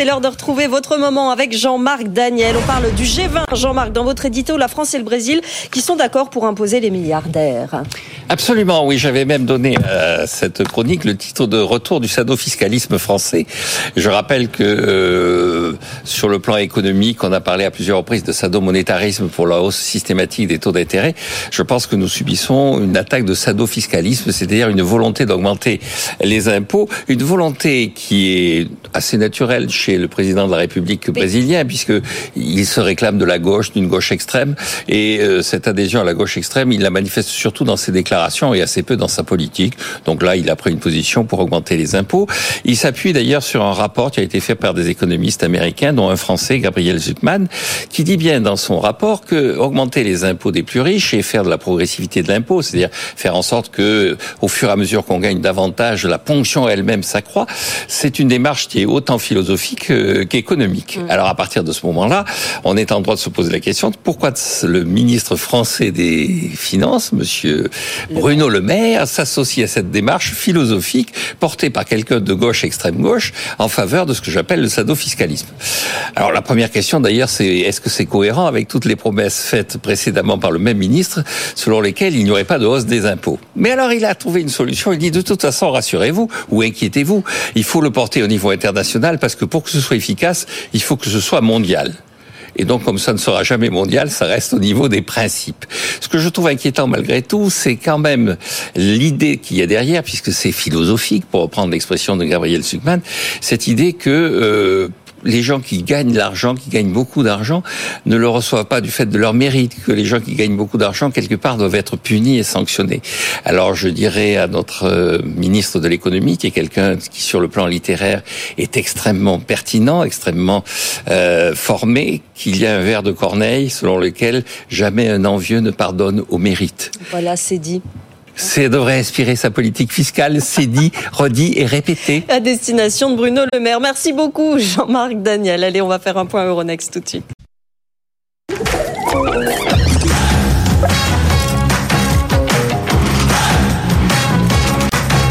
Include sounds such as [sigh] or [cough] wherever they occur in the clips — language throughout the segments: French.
c'est l'heure de retrouver votre moment avec Jean-Marc Daniel. On parle du G20, Jean-Marc, dans votre édito, la France et le Brésil qui sont d'accord pour imposer les milliardaires. Absolument, oui. J'avais même donné à euh, cette chronique le titre de retour du sadofiscalisme français. Je rappelle que euh, sur le plan économique, on a parlé à plusieurs reprises de sadomonétarisme pour la hausse systématique des taux d'intérêt. Je pense que nous subissons une attaque de sadofiscalisme, c'est-à-dire une volonté d'augmenter les impôts, une volonté qui est assez naturelle chez le président de la République brésilien, puisque il se réclame de la gauche, d'une gauche extrême, et euh, cette adhésion à la gauche extrême, il la manifeste surtout dans ses déclarations et assez peu dans sa politique. Donc là, il a pris une position pour augmenter les impôts. Il s'appuie d'ailleurs sur un rapport qui a été fait par des économistes américains, dont un Français, Gabriel Zuckman, qui dit bien dans son rapport que augmenter les impôts des plus riches et faire de la progressivité de l'impôt, c'est-à-dire faire en sorte que, au fur et à mesure qu'on gagne davantage, la ponction elle-même s'accroît, c'est une démarche qui est autant philosophique euh, qu'économique. Alors à partir de ce moment-là, on est en droit de se poser la question de pourquoi le ministre français des Finances, monsieur Bruno Le Maire, s'associe à cette démarche philosophique portée par quelqu'un de gauche, extrême gauche, en faveur de ce que j'appelle le sadofiscalisme. Alors la première question d'ailleurs, c'est est-ce que c'est cohérent avec toutes les promesses faites précédemment par le même ministre, selon lesquelles il n'y aurait pas de hausse des impôts? Mais alors il a trouvé une solution. Il dit de toute façon, rassurez-vous ou inquiétez-vous, il faut le porter au niveau international parce que pour que ce soit efficace, il faut que ce soit mondial. Et donc, comme ça ne sera jamais mondial, ça reste au niveau des principes. Ce que je trouve inquiétant malgré tout, c'est quand même l'idée qu'il y a derrière, puisque c'est philosophique, pour reprendre l'expression de Gabriel Zuckman, cette idée que euh, les gens qui gagnent l'argent, qui gagnent beaucoup d'argent, ne le reçoivent pas du fait de leur mérite, que les gens qui gagnent beaucoup d'argent, quelque part, doivent être punis et sanctionnés. Alors je dirais à notre euh, ministre de l'économie, qui est quelqu'un qui, sur le plan littéraire, est extrêmement pertinent, extrêmement euh, formé, qu'il y a un vers de Corneille selon lequel jamais un envieux ne pardonne au mérite. Voilà, c'est dit. Ça devrait inspirer sa politique fiscale, c'est dit, redit et répété. À destination de Bruno Le Maire. Merci beaucoup, Jean-Marc Daniel. Allez, on va faire un point Euronext tout de suite.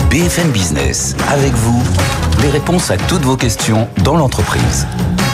BFM Business, avec vous, les réponses à toutes vos questions dans l'entreprise.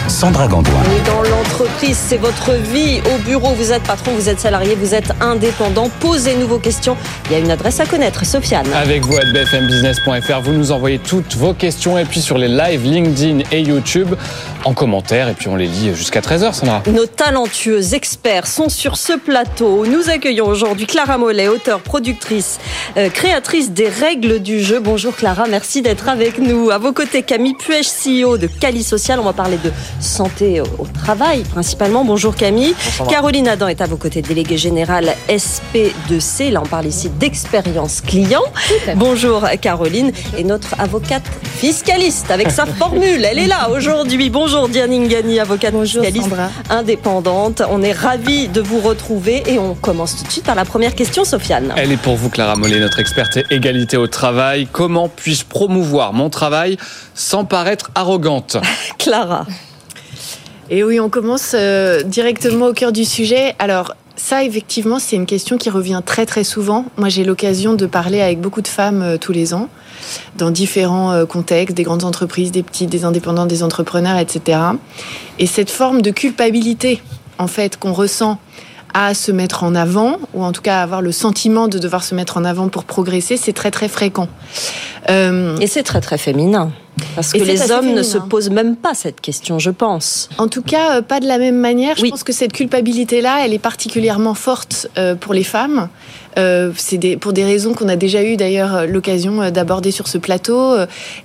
Sandra Gandoin. dans l'entreprise, c'est votre vie. Au bureau, vous êtes patron, vous êtes salarié, vous êtes indépendant. Posez-nous vos questions. Il y a une adresse à connaître, Sofiane. Avec vous à bfmbusiness.fr, vous nous envoyez toutes vos questions et puis sur les lives LinkedIn et YouTube en commentaire et puis on les lit jusqu'à 13h, Sandra. Nos talentueux experts sont sur ce plateau. Nous accueillons aujourd'hui Clara Mollet, auteure, productrice, euh, créatrice des règles du jeu. Bonjour Clara, merci d'être avec nous. À vos côtés, Camille Puech, CEO de Cali Social. On va parler de santé au travail principalement. Bonjour Camille. Caroline Adam est à vos côtés, déléguée générale SP2C. Là, on parle ici d'expérience client. Bonjour Caroline. Et notre avocate fiscaliste avec sa [laughs] formule. Elle est là aujourd'hui. Bonjour Diane Ingani, avocate fiscaliste indépendante. On est ravis de vous retrouver et on commence tout de suite par la première question, Sofiane. Elle est pour vous, Clara Mollet, notre experte égalité au travail. Comment puis-je promouvoir mon travail sans paraître arrogante? [laughs] Clara. Et oui, on commence euh, directement au cœur du sujet. Alors, ça, effectivement, c'est une question qui revient très très souvent. Moi, j'ai l'occasion de parler avec beaucoup de femmes euh, tous les ans, dans différents euh, contextes, des grandes entreprises, des petites, des indépendants, des entrepreneurs, etc. Et cette forme de culpabilité, en fait, qu'on ressent à se mettre en avant, ou en tout cas à avoir le sentiment de devoir se mettre en avant pour progresser, c'est très très fréquent. Et c'est très très féminin. Parce que les hommes ne se posent même pas cette question, je pense. En tout cas, euh, pas de la même manière. Je pense que cette culpabilité-là, elle est particulièrement forte euh, pour les femmes. Euh, c'est pour des raisons qu'on a déjà eu d'ailleurs l'occasion d'aborder sur ce plateau,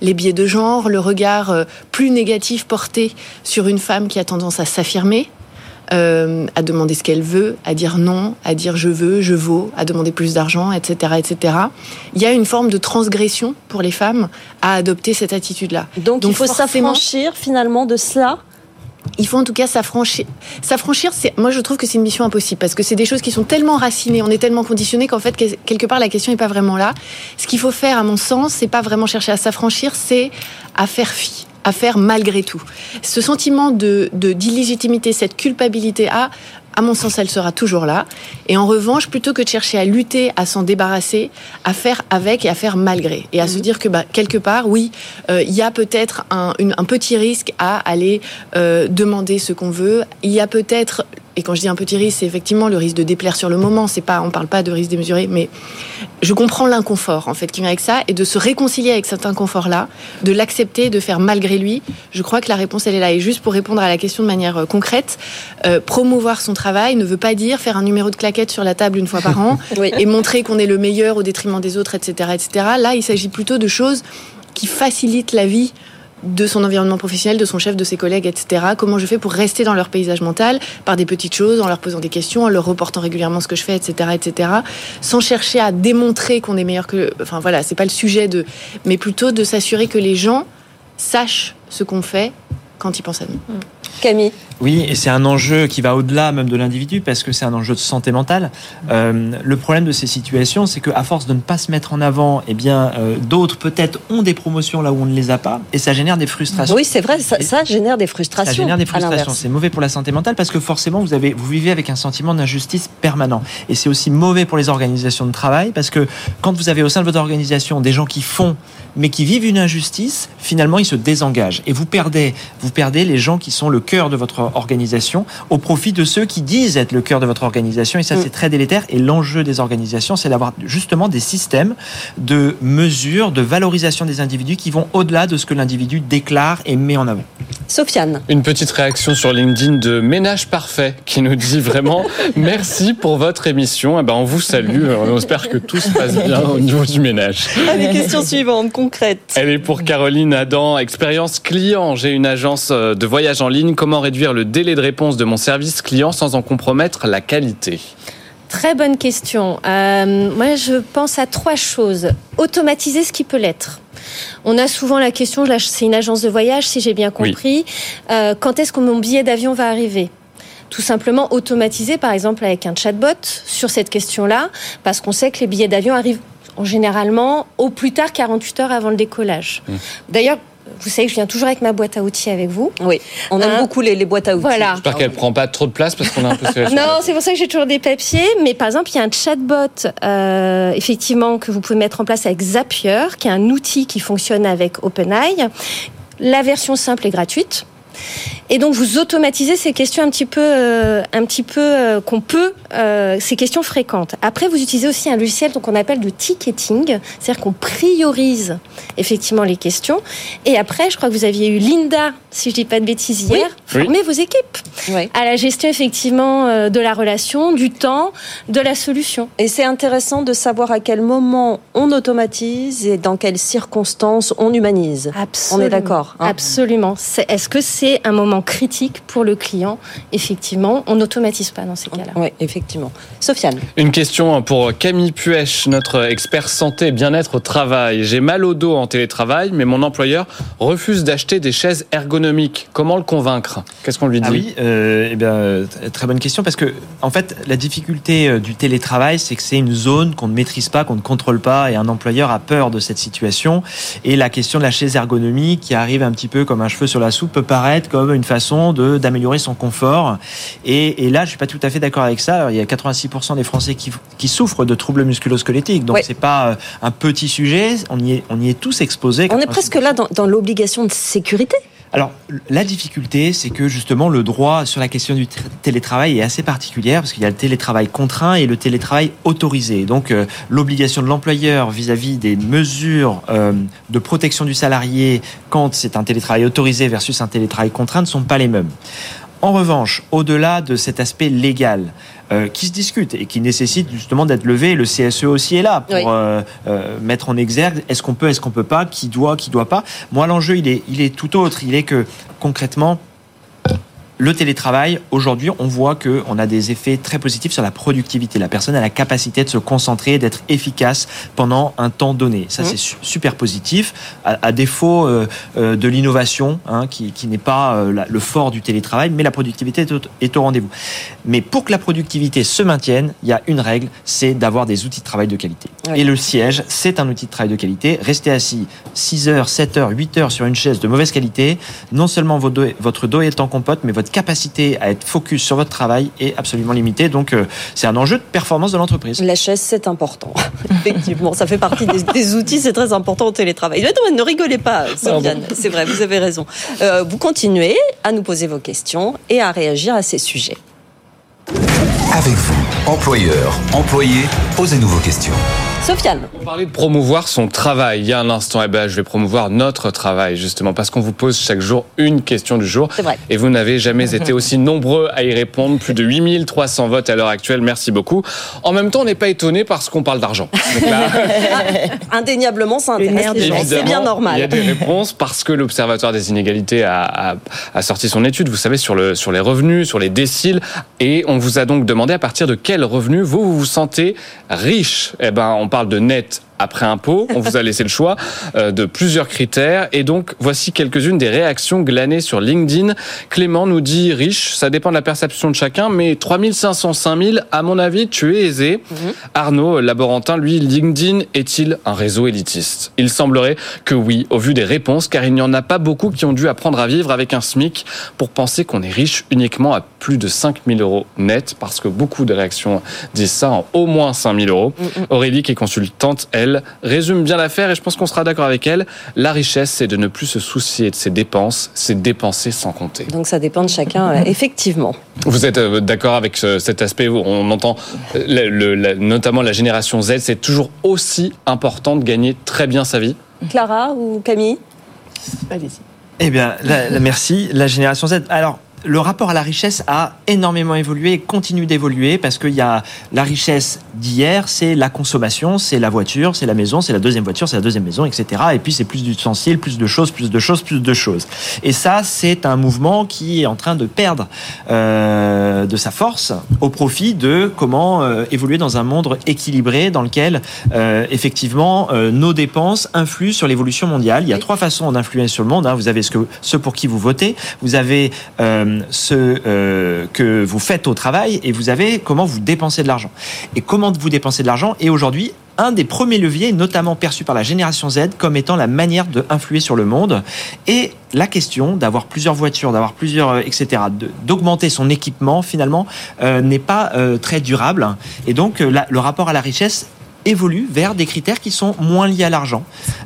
les biais de genre, le regard plus négatif porté sur une femme qui a tendance à s'affirmer, euh, à demander ce qu'elle veut, à dire non, à dire je veux, je vaux, à demander plus d'argent, etc., etc. Il y a une forme de transgression pour les femmes à adopter cette attitude-là. Donc, il faut s'affranchir finalement de cela il faut en tout cas s'affranchir. S'affranchir, c'est, moi je trouve que c'est une mission impossible parce que c'est des choses qui sont tellement racinées, on est tellement conditionné qu'en fait quelque part la question n'est pas vraiment là. Ce qu'il faut faire, à mon sens, c'est pas vraiment chercher à s'affranchir, c'est à faire fi à faire malgré tout. Ce sentiment de d'illégitimité, cette culpabilité à à mon sens, elle sera toujours là. Et en revanche, plutôt que de chercher à lutter, à s'en débarrasser, à faire avec et à faire malgré. Et à se mhm. dire que bah, quelque part, oui, euh, il y a peut-être un, un, petit risque à aller euh, demander ce qu'on veut. Il y a peut-être et quand je dis un petit risque, c'est effectivement le risque de déplaire sur le moment. C'est pas, on parle pas de risque démesuré, mais je comprends l'inconfort en fait qui vient avec ça et de se réconcilier avec cet inconfort-là, de l'accepter, de faire malgré lui. Je crois que la réponse elle est là. Et juste pour répondre à la question de manière euh, concrète, euh, promouvoir son travail ne veut pas dire faire un numéro de claquette sur la table une fois par an [laughs] et montrer qu'on est le meilleur au détriment des autres, etc., etc. Là, il s'agit plutôt de choses qui facilitent la vie de son environnement professionnel, de son chef, de ses collègues, etc. Comment je fais pour rester dans leur paysage mental par des petites choses, en leur posant des questions, en leur reportant régulièrement ce que je fais, etc., etc. Sans chercher à démontrer qu'on est meilleur que. Enfin voilà, c'est pas le sujet de. Mais plutôt de s'assurer que les gens sachent ce qu'on fait quand ils pensent à nous. Camille oui, et c'est un enjeu qui va au-delà même de l'individu parce que c'est un enjeu de santé mentale. Euh, le problème de ces situations, c'est qu'à force de ne pas se mettre en avant, eh bien, euh, d'autres peut-être ont des promotions là où on ne les a pas, et ça génère des frustrations. Oui, c'est vrai, ça, génère des frustrations. Ça génère des frustrations. C'est mauvais pour la santé mentale parce que forcément, vous avez, vous vivez avec un sentiment d'injustice permanent. Et c'est aussi mauvais pour les organisations de travail parce que quand vous avez au sein de votre organisation des gens qui font mais qui vivent une injustice, finalement, ils se désengagent et vous perdez, vous perdez les gens qui sont le cœur de votre organisation au profit de ceux qui disent être le cœur de votre organisation. Et ça, mm. c'est très délétère. Et l'enjeu des organisations, c'est d'avoir justement des systèmes de mesure, de valorisation des individus qui vont au-delà de ce que l'individu déclare et met en avant. Sofiane. Une petite réaction sur LinkedIn de Ménage Parfait qui nous dit vraiment [laughs] merci pour votre émission. Eh ben, on vous salue. On espère que tout se passe bien au niveau du ménage. Les questions suivantes, concrètes. Elle est pour Caroline Adam. Expérience client. J'ai une agence euh, de voyage en ligne. Comment réduire le délai de réponse de mon service client sans en compromettre la qualité Très bonne question. Euh, moi, je pense à trois choses. Automatiser ce qui peut l'être. On a souvent la question, c'est une agence de voyage, si j'ai bien compris. Euh, quand est-ce que mon billet d'avion va arriver? Tout simplement automatiser, par exemple, avec un chatbot sur cette question-là, parce qu'on sait que les billets d'avion arrivent généralement au plus tard 48 heures avant le décollage. Mmh. D'ailleurs, vous savez que je viens toujours avec ma boîte à outils avec vous. Oui, on aime hein beaucoup les, boîtes à outils. Voilà. J'espère qu'elle prend pas trop de place parce qu'on a un peu. [laughs] non, c'est pour ça que j'ai toujours des papiers. Mais par exemple, il y a un chatbot, euh, effectivement, que vous pouvez mettre en place avec Zapier, qui est un outil qui fonctionne avec OpenAI. La version simple est gratuite. Et donc vous automatisez ces questions un petit peu, euh, un petit peu euh, qu'on peut, euh, ces questions fréquentes. Après, vous utilisez aussi un logiciel qu'on appelle de ticketing, c'est-à-dire qu'on priorise effectivement les questions. Et après, je crois que vous aviez eu Linda, si je dis pas de bêtises hier, former vos équipes à la gestion effectivement de la relation, du temps, de la solution. Et c'est intéressant de savoir à quel moment on automatise et dans quelles circonstances on humanise. Absolument. On est d'accord. Hein Absolument. Est-ce que c'est un moment critique pour le client. Effectivement, on n'automatise pas dans ces cas-là. Oui, effectivement. Sofiane. Une question pour Camille Puech, notre expert santé et bien-être au travail. J'ai mal au dos en télétravail, mais mon employeur refuse d'acheter des chaises ergonomiques. Comment le convaincre? Qu'est-ce qu'on lui dit? ah oui, euh, eh bien, euh, très bonne question parce que en fait, la difficulté euh, du télétravail, c'est que c'est une zone qu'on ne maîtrise pas, qu'on ne contrôle pas, et un employeur a peur de cette situation. Et la question de la chaise ergonomique, qui arrive un petit peu comme un cheveu sur la soupe, peut paraître comme une façon de d'améliorer son confort. Et, et, là, je suis pas tout à fait d'accord avec ça. il y a 86% des Français qui, qui souffrent de troubles musculo-squelettiques, donc c'est pas euh, un petit sujet. On y est, on y est tous exposés. On est presque là dans, dans l'obligation de sécurité. Alors, la difficulté, c'est que justement, le droit sur la question du télétravail est assez particulière parce qu'il y a le télétravail contraint et le télétravail autorisé. Donc, euh, l'obligation de l'employeur vis-à-vis des mesures euh, de protection du salarié quand c'est un télétravail autorisé versus un télétravail contraint ne sont pas les mêmes. En revanche, au-delà de cet aspect légal, euh, qui se discute et qui nécessite justement d'être levé. Le CSE aussi est là pour euh, euh, mettre en exergue est-ce qu'on peut, est-ce qu'on peut pas, qui doit, qui doit pas. Moi, l'enjeu, il est, il est tout autre. Il est que concrètement, le télétravail, aujourd'hui, on voit qu'on a des effets très positifs sur la productivité. La personne a la capacité de se concentrer, d'être efficace pendant un temps donné. Ça, mmh. c'est super positif, à, défaut euh, euh, de l'innovation, hein, qui, n'est pas euh, le fort du télétravail, mais la productivité est au, rendez-vous. Mais pour que la productivité se maintienne, il y a une règle, c'est d'avoir des outils de travail de qualité. Et le siège, c'est un outil de travail de qualité. Rester assis 6 heures, 7 heures, 8 heures sur une chaise de mauvaise qualité, non seulement votre dos, votre dos est en compote, mais votre votre capacité à être focus sur votre travail est absolument limitée. Donc, euh, c'est un enjeu de performance de l'entreprise. La chaise, c'est important. [laughs] Effectivement, ça fait partie des, outils, c'est très important au télétravail. Ne rigolez pas, Sofiane. C'est vrai, vous avez raison. Euh, vous continuez à nous poser vos questions et à réagir à ces sujets. Avec vous, employeur, employé, posez-nous vos questions. Sofiane. On parlait de promouvoir son travail. Il y a un instant, eh ben, je vais promouvoir notre travail, justement, parce qu'on vous pose chaque jour une question du jour. C'est vrai. Et vous n'avez jamais [laughs] été aussi nombreux à y répondre. Plus de 8300 votes à l'heure actuelle. Merci beaucoup. En même temps, on n'est pas étonné parce qu'on parle d'argent. [laughs] Indéniablement, ça intéresse les gens. C'est bien normal. Il y a des réponses parce que l'Observatoire des inégalités a, a, sorti son étude, vous savez, sur, le, sur les revenus, sur les déciles. Et on vous a donc demandé à partir de quel revenu vous, vous vous sentez riche. Eh ben, on parle de net après impôt. On vous a laissé le choix euh, de plusieurs critères. Et donc, voici quelques-unes des réactions glanées sur LinkedIn. Clément nous dit riche, ça dépend de la perception de chacun, mais 3500, 5000, à mon avis, tu es aisé. Mhm. Arnaud, laborantin, lui, LinkedIn est-il un réseau élitiste? Il semblerait que oui, au vu des réponses, car il n'y en a pas beaucoup qui ont dû apprendre à vivre avec un SMIC pour penser qu'on est riche uniquement à plus de 5000 euros net, parce que beaucoup de réactions disent ça en au moins 5000 euros. Mhm. Aurélie, qui est consultante, elle, résume bien l'affaire et je pense qu'on sera d'accord avec elle. La richesse, c'est de ne plus se soucier de ses dépenses, c'est dépenser sans compter. Donc ça dépend de chacun, euh, effectivement. Vous êtes euh, d'accord avec cet aspect où on entend euh, notamment la génération Z, c'est toujours aussi important de gagner très bien sa vie? Clara ou Camille? Allez-y. Eh bien, merci. La génération Z. Alors, le rapport à la richesse a énormément évolué et continue d'évoluer parce qu'il y a la richesse d'hier, c'est la consommation, c'est la voiture, c'est la maison, c'est la deuxième voiture, c'est la deuxième maison, etc. Et puis c'est plus d'ustensiles, plus de choses, plus de choses, plus de choses. Et ça, c'est un mouvement qui est en train de perdre euh, de sa force au profit de comment euh, évoluer dans un monde équilibré dans lequel euh, effectivement nos dépenses influent sur l'évolution mondiale. Il y a trois façons d'influer sur le monde. Hein. Vous avez ce que ceux pour qui vous votez, vous avez euh, ce euh, que vous faites au travail et vous avez comment vous dépensez de l'argent. Et comment vous dépensez de l'argent est aujourd'hui un des premiers leviers, notamment perçu par la génération Z, comme étant la manière d'influer sur le monde. Et la question d'avoir plusieurs voitures, d'avoir plusieurs, euh, etc., d'augmenter son équipement, finalement, euh, n'est pas très durable. Et donc, le rapport à la richesse évolue vers des critères qui sont moins liés à l'argent.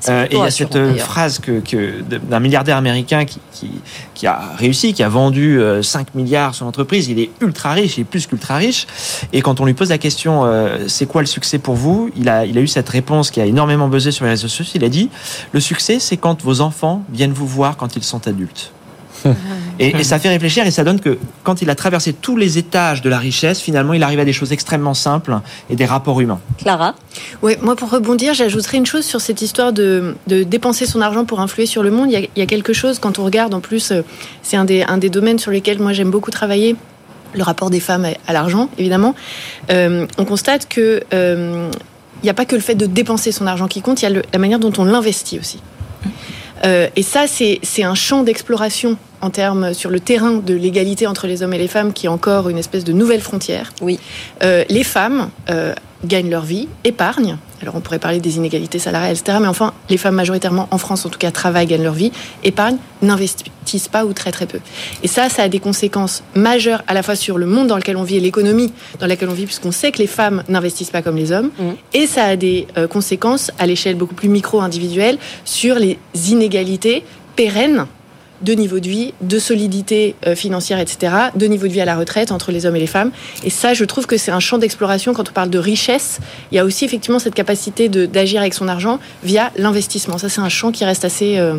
Euh, et il y a cette euh, phrase que, que d'un milliardaire américain qui, qui, qui, a réussi, qui a vendu 5 euh, milliards son entreprise, il est ultra riche, il est plus qu'ultra riche. Et quand on lui pose la question, euh, c'est quoi le succès pour vous? Il a, il a eu cette réponse qui a énormément buzzé sur les réseaux sociaux. Il a dit, le succès, c'est quand vos enfants viennent vous voir quand ils sont adultes. [laughs] Et, ça fait réfléchir et ça donne que quand il a traversé tous les étages de la richesse, finalement, il arrive à des choses extrêmement simples et des rapports humains. Clara? Oui, moi pour rebondir, j'ajouterais une chose sur cette histoire de, dépenser son argent pour influer sur le monde. Il y, a, quelque chose, quand on regarde, en plus, euh, c'est un des, un des domaines sur lesquels moi j'aime beaucoup travailler le rapport des femmes à l'argent, évidemment, euh, on constate que euh, il n'y a pas que le fait de dépenser son argent qui compte, il y a la manière dont on l'investit aussi. Et ça, c'est un champ d'exploration en termes sur le terrain de l'égalité entre les hommes et les femmes, qui est encore une espèce de nouvelle frontière. Oui. Euh, les femmes euh, gagnent leur vie, épargnent. Alors on pourrait parler des inégalités salariales, etc. Mais enfin, les femmes majoritairement en France, en tout cas, travaillent, gagnent leur vie, épargnent, n'investissent pas ou très très peu. Et ça, ça a des conséquences majeures à la fois sur le monde dans lequel on vit et l'économie dans laquelle on vit, puisqu'on sait que les femmes n'investissent pas comme les hommes. Mmh. Et ça a des euh, conséquences à l'échelle beaucoup plus micro-individuelle sur les inégalités pérennes de niveau de vie, de solidité euh, financière, etc., de niveau de vie à la retraite entre les hommes et les femmes. Et ça, je trouve que c'est un champ d'exploration quand on parle de richesse. Il y a aussi effectivement cette capacité d'agir avec son argent via l'investissement. Ça, c'est un champ qui reste assez euh,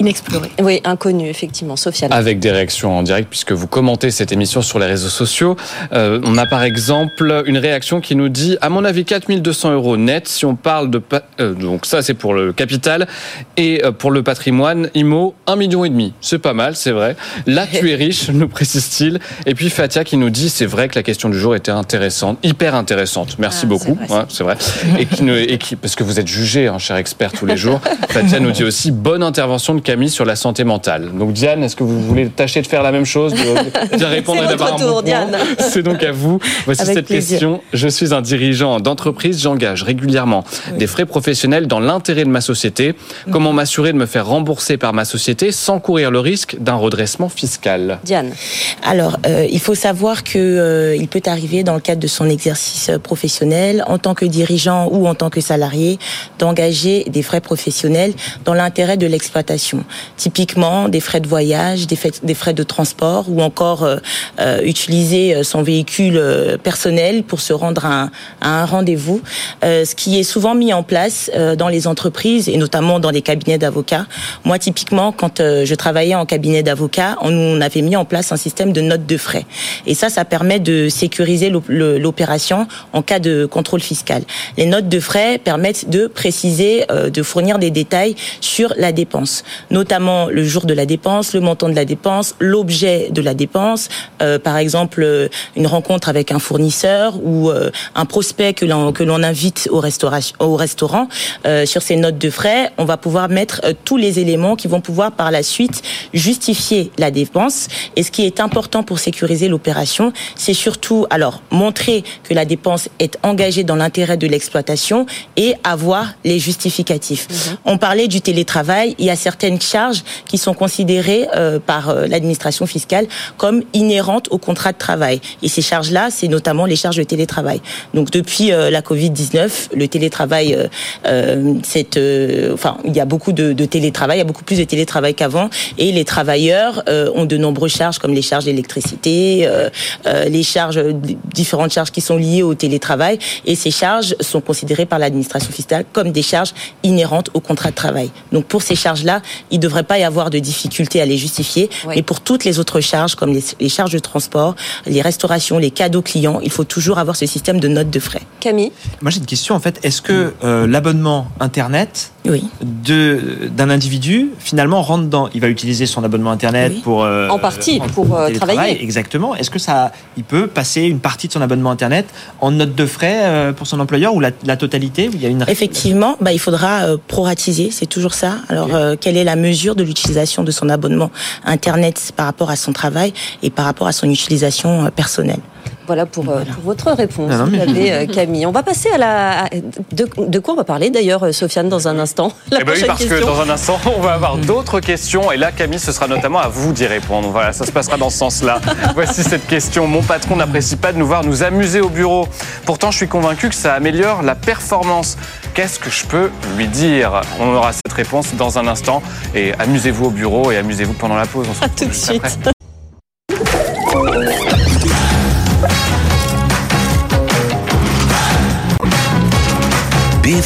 inexploré. Oui, inconnu, effectivement. Sophia. Avec des réactions en direct, puisque vous commentez cette émission sur les réseaux sociaux. Euh, on a par exemple une réaction qui nous dit, à mon avis, 4200 euros net, si on parle de... Euh, donc ça, c'est pour le capital. Et euh, pour le patrimoine, IMO, 1,5 million. et demi. C'est pas mal, c'est vrai. Là, tu es riche, [laughs] nous précise-t-il. Et puis Fatia qui nous dit, c'est vrai que la question du jour était intéressante, hyper intéressante. Merci ah, beaucoup. C'est vrai. et qui, et qui, parce que vous êtes jugé, hein, cher expert, tous les jours. [laughs] Fatia nous dit aussi, bonne intervention de Camille sur la santé mentale. Donc Diane, est-ce que vous voulez tâcher de faire la même chose, de, de répondre bon Diane. [laughs] C'est donc à vous. Voici cette question. Je suis un dirigeant d'entreprise, j'engage régulièrement des frais professionnels dans l'intérêt de ma société. Comment m'assurer de me faire rembourser par ma société sans courir le risque d'un redressement fiscal? Diane. Alors, euh, il faut savoir que euh, il peut arriver dans le cadre de son exercice professionnel, en tant que dirigeant ou en tant que salarié, d'engager des frais professionnels dans l'intérêt de l'exploitation. Typiquement, des frais de voyage, des frais, de transport ou encore euh, euh utiliser son véhicule personnel pour se rendre à un, à un rendez-vous. ce qui est souvent mis en place dans les entreprises et notamment dans les cabinets d'avocats. Moi, typiquement, quand je travaillais en cabinet d'avocats, on, on avait mis en place un système de notes de frais. Et ça, ça permet de sécuriser l'opération en cas de contrôle fiscal. Les notes de frais permettent de préciser, euh, de fournir des détails sur la dépense, notamment le jour de la dépense, le montant de la dépense, l'objet de la dépense, euh, par exemple euh, une rencontre avec un fournisseur ou un prospect que l'on que l'on invite au restaurant. Au restaurant sur ces notes de frais, on va pouvoir mettre tous les éléments qui vont pouvoir par la suite justifier la dépense. Et ce qui est important pour sécuriser l'opération, c'est surtout alors montrer que la dépense est engagée dans l'intérêt de l'exploitation et avoir les justificatifs. Mhm. On parlait du télétravail, il y a certaines charges qui sont considérées euh, par euh, l'administration fiscale comme inhérentes au contrat de travail. Et ces charges-là, c'est notamment les charges de télétravail. Donc depuis euh, la Covid-19, le télétravail, enfin, il y a beaucoup de, télétravail, il y a beaucoup plus de télétravail qu'avant, et les travailleurs ont de nombreuses charges comme les charges d'électricité, les charges, différentes charges qui sont liées au télétravail, et ces charges sont considérées par l'administration fiscale comme des charges inhérentes au contrat de travail. Donc pour ces charges-là, il ne devrait pas y avoir de difficulté à les justifier. Et pour toutes les autres charges, comme les, charges de transport, les restaurations, les cadeaux clients, il faut toujours avoir ce système de notes de frais. Camille Moi j'ai une question en fait. Est-ce que euh, l'abonnement Internet oui. d'un individu finalement rentre dans... Il va utiliser son abonnement Internet pour... Euh, en partie, pour euh, travailler. Exactement. Est-ce que ça... Il peut passer une partie de son abonnement Internet en note de frais pour son employeur ou la, totalité il y a une... Effectivement, bah, il faudra euh, proratiser, c'est toujours ça. Alors, euh, quelle est la mesure de l'utilisation de son abonnement Internet par rapport à son travail et par rapport à son utilisation euh, personnelle voilà pour, euh, votre réponse, euh, Camille. On va passer à la. De, quoi on va parler d'ailleurs, euh, Sofiane, dans un instant? Eh ben oui, parce que dans un instant, [laughs] on va avoir d'autres questions. Et là, Camille, ce sera notamment à vous d'y répondre. Voilà, ça se passera dans ce sens-là. [laughs] Voici cette question. Mon patron n'apprécie pas de nous voir nous amuser au bureau. Pourtant, je suis convaincu que ça améliore la performance. Qu'est-ce que je peux lui dire? On aura cette réponse dans un instant. Et amusez-vous au bureau et amusez-vous pendant la pause. On se retrouve tout de suite. [laughs]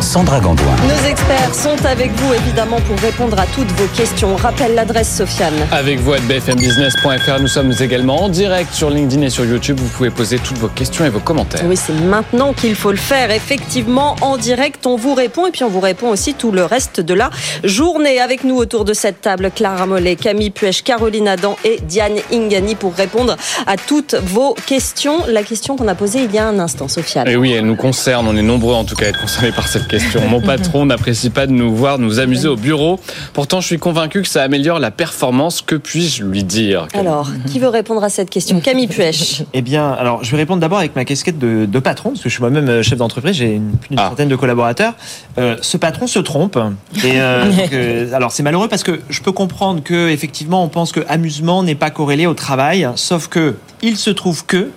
Sandra Gandoin. Nos experts sont avec vous évidemment pour répondre à toutes vos questions. rappelle l'adresse Sofiane. Avec vous à bfmbusiness.fr. Nous sommes également en direct sur LinkedIn et sur YouTube. Vous pouvez poser toutes vos questions et vos commentaires. Oui, c'est maintenant qu'il faut le faire. Effectivement, en direct, on vous répond et puis on vous répond aussi tout le reste de la journée. Avec nous autour de cette table, Clara Mollet, Camille Puech, Caroline Adam et Diane Ingani pour répondre à toutes vos questions. La question qu'on a posée il y a un instant, Sofiane. Et oui, elle nous concerne. On est nombreux en tout cas à être concernés par cette question. Mon patron n'apprécie pas de nous voir nous amuser au bureau. Pourtant, je suis convaincu que ça améliore la performance. Que puis-je lui dire? Alors, qui veut répondre à cette question? Camille Puech. Eh bien, alors, je vais répondre d'abord avec ma casquette de, patron, parce que je suis moi-même euh, chef d'entreprise, j'ai une, plus d'une ah. centaine de collaborateurs. Euh, ce patron se trompe. Et, [laughs] euh, alors, c'est malheureux parce que je peux comprendre que effectivement, on pense que amusement n'est pas corrélé au travail, sauf que il se trouve que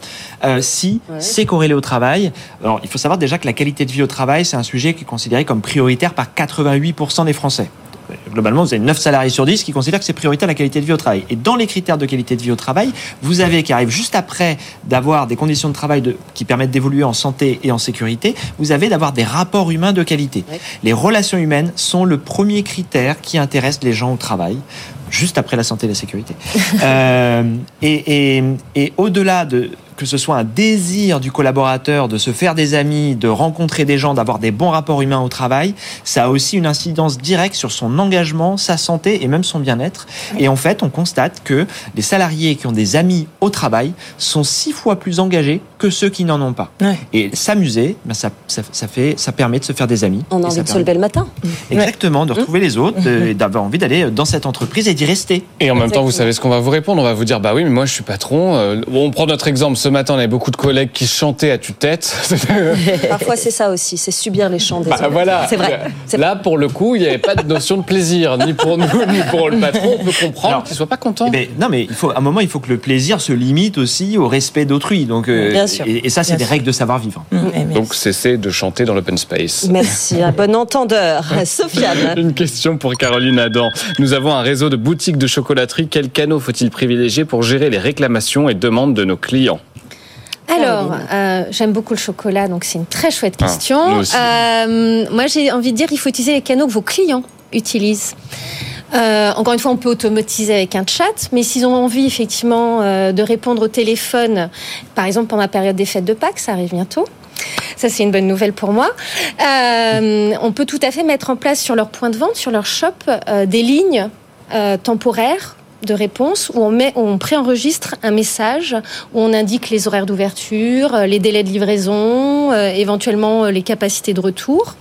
euh, si c'est corrélé au travail, alors il faut savoir déjà que la qualité de vie au travail, c'est un sujet qui est considéré comme prioritaire par 88% des Français globalement, vous avez 9 salariés sur 10 qui considèrent que c'est prioritaire la qualité de vie au travail. Et dans les critères de qualité de vie au travail, vous avez, qui arrive juste après d'avoir des conditions de travail de, qui permettent d'évoluer en santé et en sécurité, vous avez d'avoir des rapports humains de qualité. Les relations humaines sont le premier critère qui intéresse les gens au travail juste après la santé et la sécurité. [laughs] euh, et, et, et au-delà de que ce soit un désir du collaborateur de se faire des amis, de rencontrer des gens, d'avoir des bons rapports humains au travail, ça a aussi une incidence directe sur son engagement, sa santé et même son bien-être. Et en fait, on constate que les salariés qui ont des amis au travail sont six fois plus engagés que ceux qui n'en ont pas. Et s'amuser, ben ça, ça, ça, fait, ça permet de se faire des amis. On a envie de se lever le matin. Exactement, de retrouver les autres, et d'avoir envie d'aller dans cette entreprise et d'y rester. Et en même temps, vous savez ce qu'on va vous répondre. On va vous dire, bah oui, mais moi je suis patron. Euh, on prend notre exemple. Ce matin, on avait beaucoup de collègues qui chantaient à tue-tête. [laughs] Parfois, c'est ça aussi, c'est subir les chants des bah, autres. Voilà. C'est vrai. Là, pour le coup, il n'y avait pas de notion de plaisir, ni pour nous, [laughs] ni pour le patron. On peut comprendre qu'il soit pas content. Eh ben, non, mais il faut, à un moment, il faut que le plaisir se limite aussi au respect d'autrui. Donc, euh, Bien sûr. Et, et ça, c'est des règles de savoir-vivre. Donc, cessez de chanter dans l'open space. Merci, un bon entendeur. [laughs] Sofiane. Une question pour Caroline Adam. Nous avons un réseau de boutiques de chocolaterie. Quel canot faut-il privilégier pour gérer les réclamations et demandes de nos clients? Alors, euh, j'aime beaucoup le chocolat, donc c'est une très chouette Ah, question. Euh, moi, j'ai envie de dire, il faut utiliser les canaux que vos clients utilisent. Euh, encore une fois, on peut automatiser avec un chat, mais s'ils ont envie effectivement de répondre au téléphone, par exemple pendant la période des fêtes de Pâques, ça arrive bientôt. Ça, c'est une bonne nouvelle pour moi. On peut tout à fait mettre en place sur leur point de vente, sur leur shop, des lignes temporaires de réponse où on met, on préenregistre un message où on indique les horaires d'ouverture, euh, les délais de livraison, euh, éventuellement euh, les capacités de retour.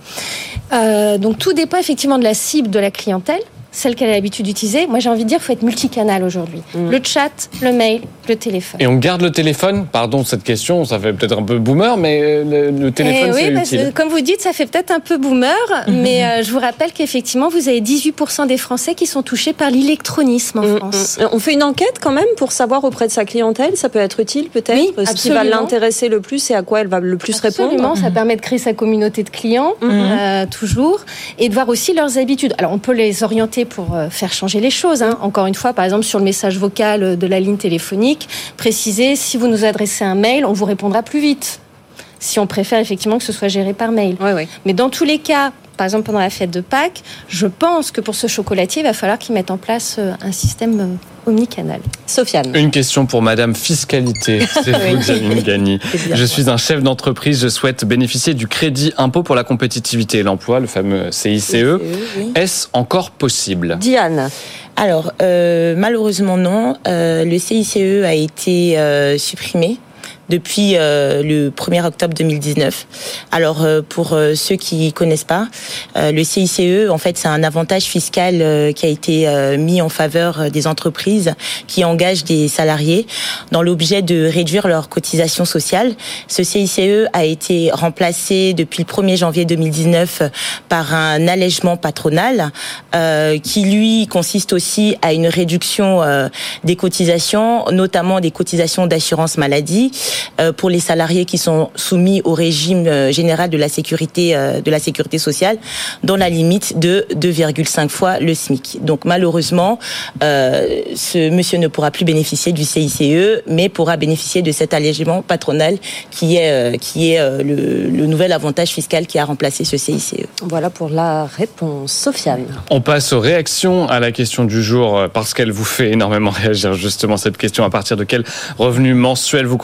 Donc tout dépend effectivement de la cible de la clientèle, celle qu'elle a l'habitude d'utiliser. Moi, j'ai envie de dire, faut être multicanal aujourd'hui. Le chat, le mail, le téléphone. Et on garde le téléphone Pardon cette question, ça fait peut-être un peu boomer, mais euh, le, le téléphone, Eh c'est oui, parce utile. que, comme vous dites, ça fait peut-être un peu boomer, mais euh, je vous rappelle qu'effectivement, vous avez 18% des Français qui sont touchés par l'électronisme en Mm, France. mm. On fait une enquête quand même pour savoir auprès de sa clientèle, ça peut être utile peut-être Oui, Ce qui va absolument. l'intéresser le plus et à quoi elle va le plus Absolument, répondre. ça permet de créer sa communauté de clients, euh, toujours, et de voir aussi leurs habitudes. Alors, on peut les orienter pour euh, faire changer les choses. hein. Encore une fois, par exemple, sur le message vocal euh, de la ligne téléphonique, préciser si vous nous adressez un mail, on vous répondra plus vite. Si on préfère effectivement que ce soit géré par mail. Ouais, ouais. Mais dans tous les cas, par exemple pendant la fête de Pâques, je pense que pour ce chocolatier, il va falloir qu'il mette en place euh, un système euh, omnicanal. Sofiane. Une question pour Madame Fiscalité. [laughs] C'est vous, Janine Gagny. [laughs] Je suis un chef d'entreprise. Je souhaite bénéficier du crédit impôt pour la compétitivité et l'emploi, le fameux CICE. oui. Est-ce encore possible? Diane. Alors, euh, malheureusement non. Euh, le CICE a été euh, supprimé depuis euh, le 1er octobre 2019. Alors, euh, pour euh, ceux qui connaissent pas, le CICE, en fait, c'est un avantage fiscal qui a été mis en faveur des entreprises qui engagent des salariés dans l'objet de réduire leurs cotisations sociales. Ce CICE a été remplacé depuis le 1er janvier 2019 par un allègement patronal euh, qui, lui, consiste aussi à une réduction euh, des cotisations, notamment des cotisations d'assurance maladie pour les salariés qui sont soumis au régime euh, général de la sécurité euh, de la sécurité sociale dans la limite de 2,5 fois le SMIC. Donc malheureusement, euh, ce monsieur ne pourra plus bénéficier du CICE, mais pourra bénéficier de cet allègement patronal qui est euh, qui est euh, le, le nouvel avantage fiscal qui a remplacé ce CICE. Voilà pour la réponse. Sofiane. On passe aux réactions à la question du jour euh, parce qu'elle vous fait énormément [laughs] réagir justement cette question. À partir de quel revenu mensuel vous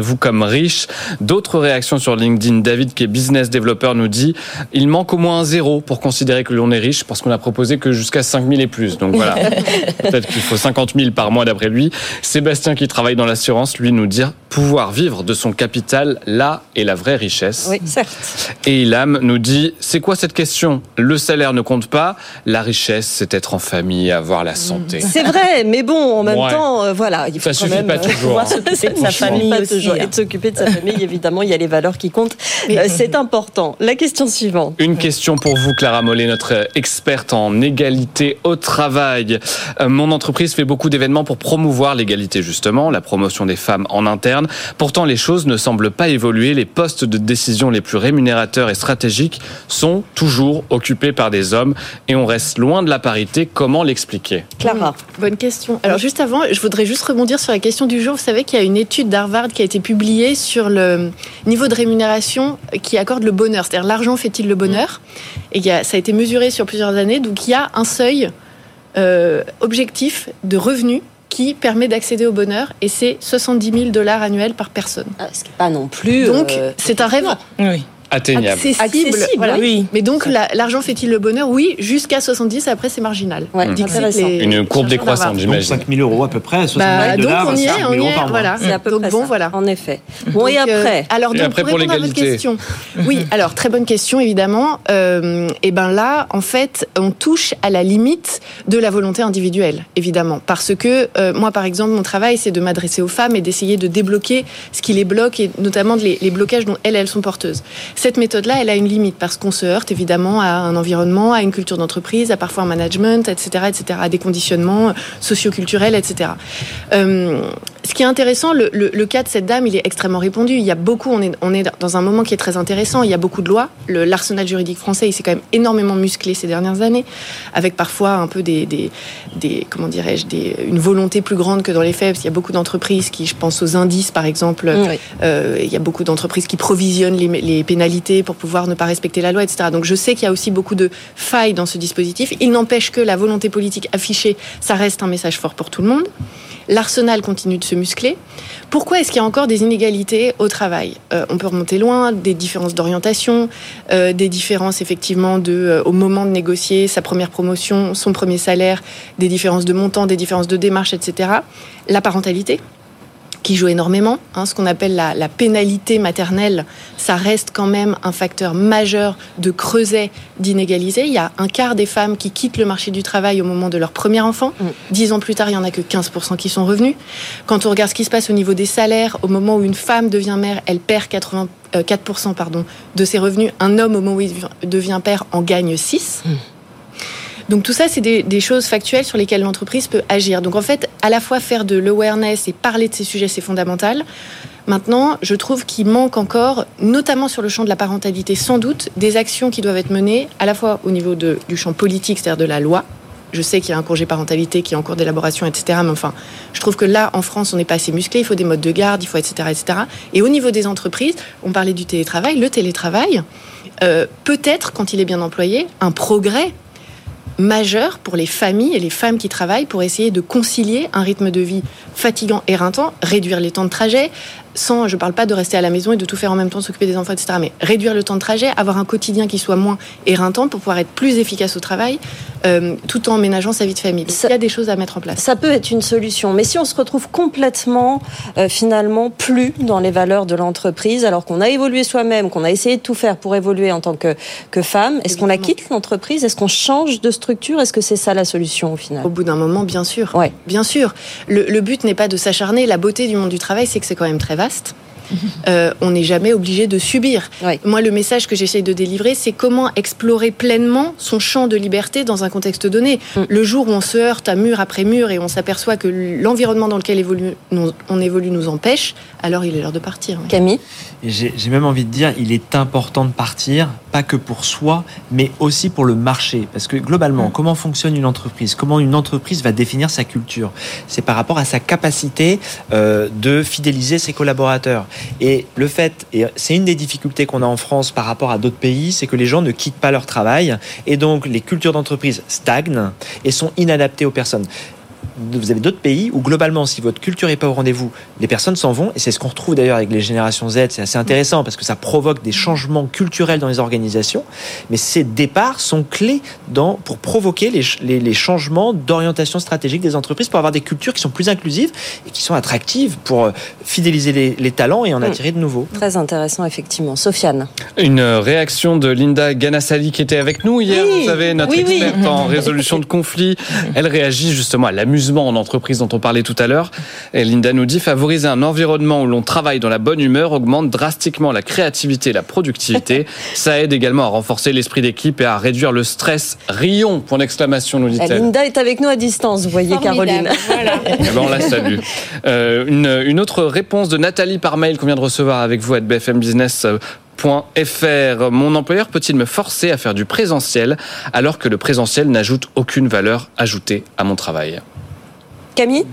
considérez-vous comme riche D'autres réactions sur LinkedIn. David qui est business developer nous dit il manque au moins un zéro pour considérer que l'on est riche parce qu'on a proposé que jusqu'à 5 000 et plus. Donc voilà, [laughs] peut-être qu'il faut 50 000 par mois d'après lui. Sébastien qui travaille dans l'assurance lui nous dire pouvoir vivre de son capital là est la vraie richesse. Oui, certes. Et Ilham nous dit c'est quoi cette question? Le salaire ne compte pas, la richesse c'est être en famille, avoir la santé. C'est vrai, mais bon, en même Ouais. temps, euh, voilà, il faut Ça quand suffit même pas euh, toujours, pouvoir hein. s'occuper de Ça sa suffit famille aussi, et de s'occuper de sa famille. Évidemment, il y a les valeurs qui comptent. Euh, c'est important. La question suivante. Une question pour vous, Clara Mollet, notre experte en égalité au travail. Euh, Mon entreprise fait beaucoup d'événements pour promouvoir l'égalité, justement, la promotion des femmes en interne. Pourtant, les choses ne semblent pas évoluer. Les postes de décision les plus rémunérateurs et stratégiques sont toujours occupés par des hommes et on reste loin de la parité. Comment l'expliquer? Clara. Bonne question. Alors juste avant, je voudrais juste rebondir sur la question du jour. Vous savez qu'il y a une étude d'Harvard qui a été publiée sur le niveau de rémunération qui accorde le bonheur. C'est-à-dire l'argent fait-il le bonheur Et y a- ça a été mesuré sur plusieurs années. Donc il y a un seuil euh, objectif de revenu qui permet d'accéder au bonheur et c'est 70 000 dollars annuels par personne. Ah, ce qui n'est pas non plus. Donc, c'est un rêve. Oui atteignable. Accessible, voilà. oui. Mais donc l'argent fait-il le bonheur? Oui, jusqu'à 70, après c'est marginal. Ouais, intéressant. Une courbe décroissante, j'imagine. 5 000 euros à peu près, 70 bah, donc on y est, on y est, voilà. C'est à peu donc, près bon, ça, voilà. En effet. Bon, et après euh, Alors, donc, et après pour, répondre à votre question. oui, [laughs] alors très bonne question, évidemment. Euh, et ben là, en fait, on touche à la limite de la volonté individuelle, évidemment, parce que euh, moi, par exemple, mon travail, c'est de m'adresser aux femmes et d'essayer de débloquer ce qui les bloque et notamment les, les blocages dont elles, elles sont porteuses. Cette méthode-là, elle a une limite parce qu'on se heurte évidemment à un environnement, à une culture d'entreprise, à parfois un management, etc., etc., à des conditionnements socioculturels, etc. ce qui est intéressant, le, le, cas de cette dame, il est extrêmement répandu. Il y a beaucoup, on est, on est dans un moment qui est très intéressant. Il y a beaucoup de lois. L'arsenal juridique français, il s'est quand même énormément musclé ces dernières années, avec parfois un peu des, des, des comment dirais-je, une volonté plus grande que dans les faits. Parce il y a beaucoup d'entreprises qui, je pense aux indices par exemple, euh, il y a beaucoup d'entreprises qui provisionnent les, les pénalités pour pouvoir ne pas respecter la loi, etc. Donc je sais qu'il y a aussi beaucoup de failles dans ce dispositif. Il n'empêche que la volonté politique affichée, ça reste un message fort pour tout le monde. L'arsenal continue de se muscler. Pourquoi est-ce qu'il y a encore des inégalités au travail? Euh, On peut remonter loin, des différences d'orientation, euh, des différences effectivement euh, au moment de négocier sa première promotion, son premier salaire, des différences de montant, des différences de démarche, etc. La parentalité, qui joue énormément. Hein, ce qu'on appelle la, la, pénalité maternelle, ça reste quand même un facteur majeur de creuset d'inégalité. Il y a un quart des femmes qui quittent le marché du travail au moment de leur premier enfant. Mm. Dix ans plus tard, il n'y en a que 15% qui sont revenus. Quand on regarde ce qui se passe au niveau des salaires, au moment où une femme devient mère, elle perd 80, 4% euh, pardon, de ses revenus. Un homme, au moment où il devient père, en gagne 6%. Donc tout ça, c'est des, choses factuelles sur lesquelles l'entreprise peut agir. Donc en fait, à la fois faire de l'awareness et parler de ces sujets, c'est fondamental. Maintenant, je trouve qu'il manque encore, notamment sur le champ de la parentalité, sans doute, des actions qui doivent être menées à la fois au niveau du champ politique, c'est-à-dire de la loi. Je sais qu'il y a un congé parentalité qui est en cours d'élaboration, etc. Mais enfin, je trouve que là, en France, on n'est pas assez musclé. Il faut des modes de garde, il faut etc., etc. Et au niveau des entreprises, on parlait du télétravail. Le télétravail, euh, peut-être, quand il est bien employé, un progrès majeur pour les familles et les femmes qui travaillent pour essayer de concilier un rythme de vie fatigant, éreintant, réduire les temps de trajet, sans, je ne parle pas de rester à la maison et de tout faire en même temps, s'occuper des enfants, etc., mais réduire le temps de trajet, avoir un quotidien qui soit moins éreintant pour pouvoir être plus efficace au travail, euh, tout en ménageant sa vie de famille. il y a des choses à mettre en place. Ça peut être une solution, mais si on se retrouve complètement, euh, finalement, plus dans les valeurs de l'entreprise, alors qu'on a évolué soi-même, qu'on a essayé de tout faire pour évoluer en tant que, que femme, est-ce qu'on la quitte l'entreprise? Est-ce qu'on change de structure? Est-ce que c'est ça la solution au final? Au bout d'un moment, bien sûr. Ouais. Bien sûr. Le, le but n'est pas de s'acharner. La beauté du monde du travail, c'est que c'est quand même très Best. Euh, on n'est jamais obligé de subir. Moi, le message que j'essaye de délivrer, c'est comment explorer pleinement son champ de liberté dans un contexte donné. Mm. Le jour où on se heurte à mur après mur et on s'aperçoit que l'environnement dans lequel on évolue nous empêche, alors il est l'heure de partir. Camille J'ai même envie de dire, il est important de partir, pas que pour soi, mais aussi pour le marché. Parce que globalement, mm. comment fonctionne une entreprise? Comment une entreprise va définir sa culture? C'est par rapport à sa capacité euh, de fidéliser ses collaborateurs. Et le fait, et c'est une des difficultés qu'on a en France par rapport à d'autres pays, c'est que les gens ne quittent pas leur travail et donc les cultures d'entreprise stagnent et sont inadaptées aux personnes vous avez d'autres pays où globalement, si votre culture n'est pas au rendez-vous, les personnes s'en vont. Et c'est ce qu'on retrouve d'ailleurs avec les générations Z. C'est assez intéressant parce que ça provoque des changements culturels dans les organisations. Mais ces départs sont clés dans, pour provoquer les, les, changements d'orientation stratégique des entreprises pour avoir des cultures qui sont plus inclusives et qui sont attractives pour euh, fidéliser les, les talents et en hmm. attirer de nouveaux. Très intéressant, effectivement. Sofiane. Une réaction de Linda Ganassali qui était avec nous hier. vous savez, notre experte en résolution de conflits. Elle réagit justement à l'amusement en entreprise dont on parlait tout à l'heure. Et Linda nous dit favoriser un environnement où l'on travaille dans la bonne humeur augmente drastiquement la créativité et la productivité. [laughs] Ça aide également à renforcer l'esprit d'équipe et à réduire le stress. Rions, point d'exclamation, nous dit-elle. Linda est avec nous à distance, vous voyez, Caroline. [laughs] Eh ben, on la salue. Euh, une, une, autre réponse de Nathalie par mail qu'on vient de recevoir avec vous à BFM Business .fr. Mon employeur peut-il me forcer à faire du présentiel alors que le présentiel n'ajoute aucune valeur ajoutée à mon travail? Camille?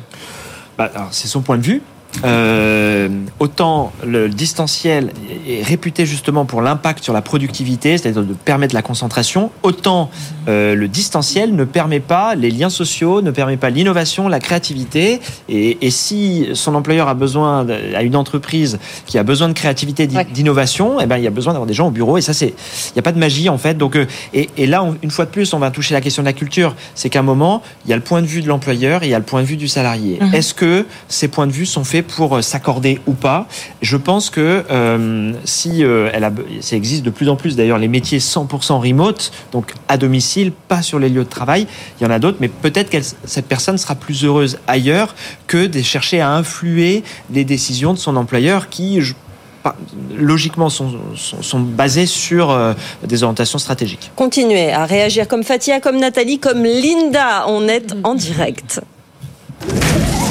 Bah, C'est son point de vue. Euh, autant le distanciel est réputé justement pour l'impact sur la productivité, c'est-à-dire de permettre la concentration, autant euh, le distanciel ne permet pas les liens sociaux, ne permet pas l'innovation, la créativité. Et, et, si son employeur a besoin, à une entreprise qui a besoin de créativité, d'innovation, ouais. eh ben il y a besoin d'avoir des gens au bureau. Et ça, c'est, il n'y a pas de magie en fait. Donc, euh, et, et, là, on, une fois de plus, on va toucher la question de la culture. C'est qu'à un moment, il y a le point de vue de l'employeur et il y a le point de vue du salarié. Mmh. Est-ce que ces points de vue sont faits pour s'accorder ou pas Je pense que euh, si euh, elle a, ça existe de plus en plus d'ailleurs les métiers 100% remote, donc à domicile, pas sur les lieux de travail. Il y en a d'autres, mais peut-être que cette personne sera plus heureuse ailleurs que de chercher à influer les décisions de son employeur qui, logiquement sont, sont, sont, basés sur euh, des orientations stratégiques. Continuez à réagir comme Fatia, comme Nathalie, comme Linda. On est en direct.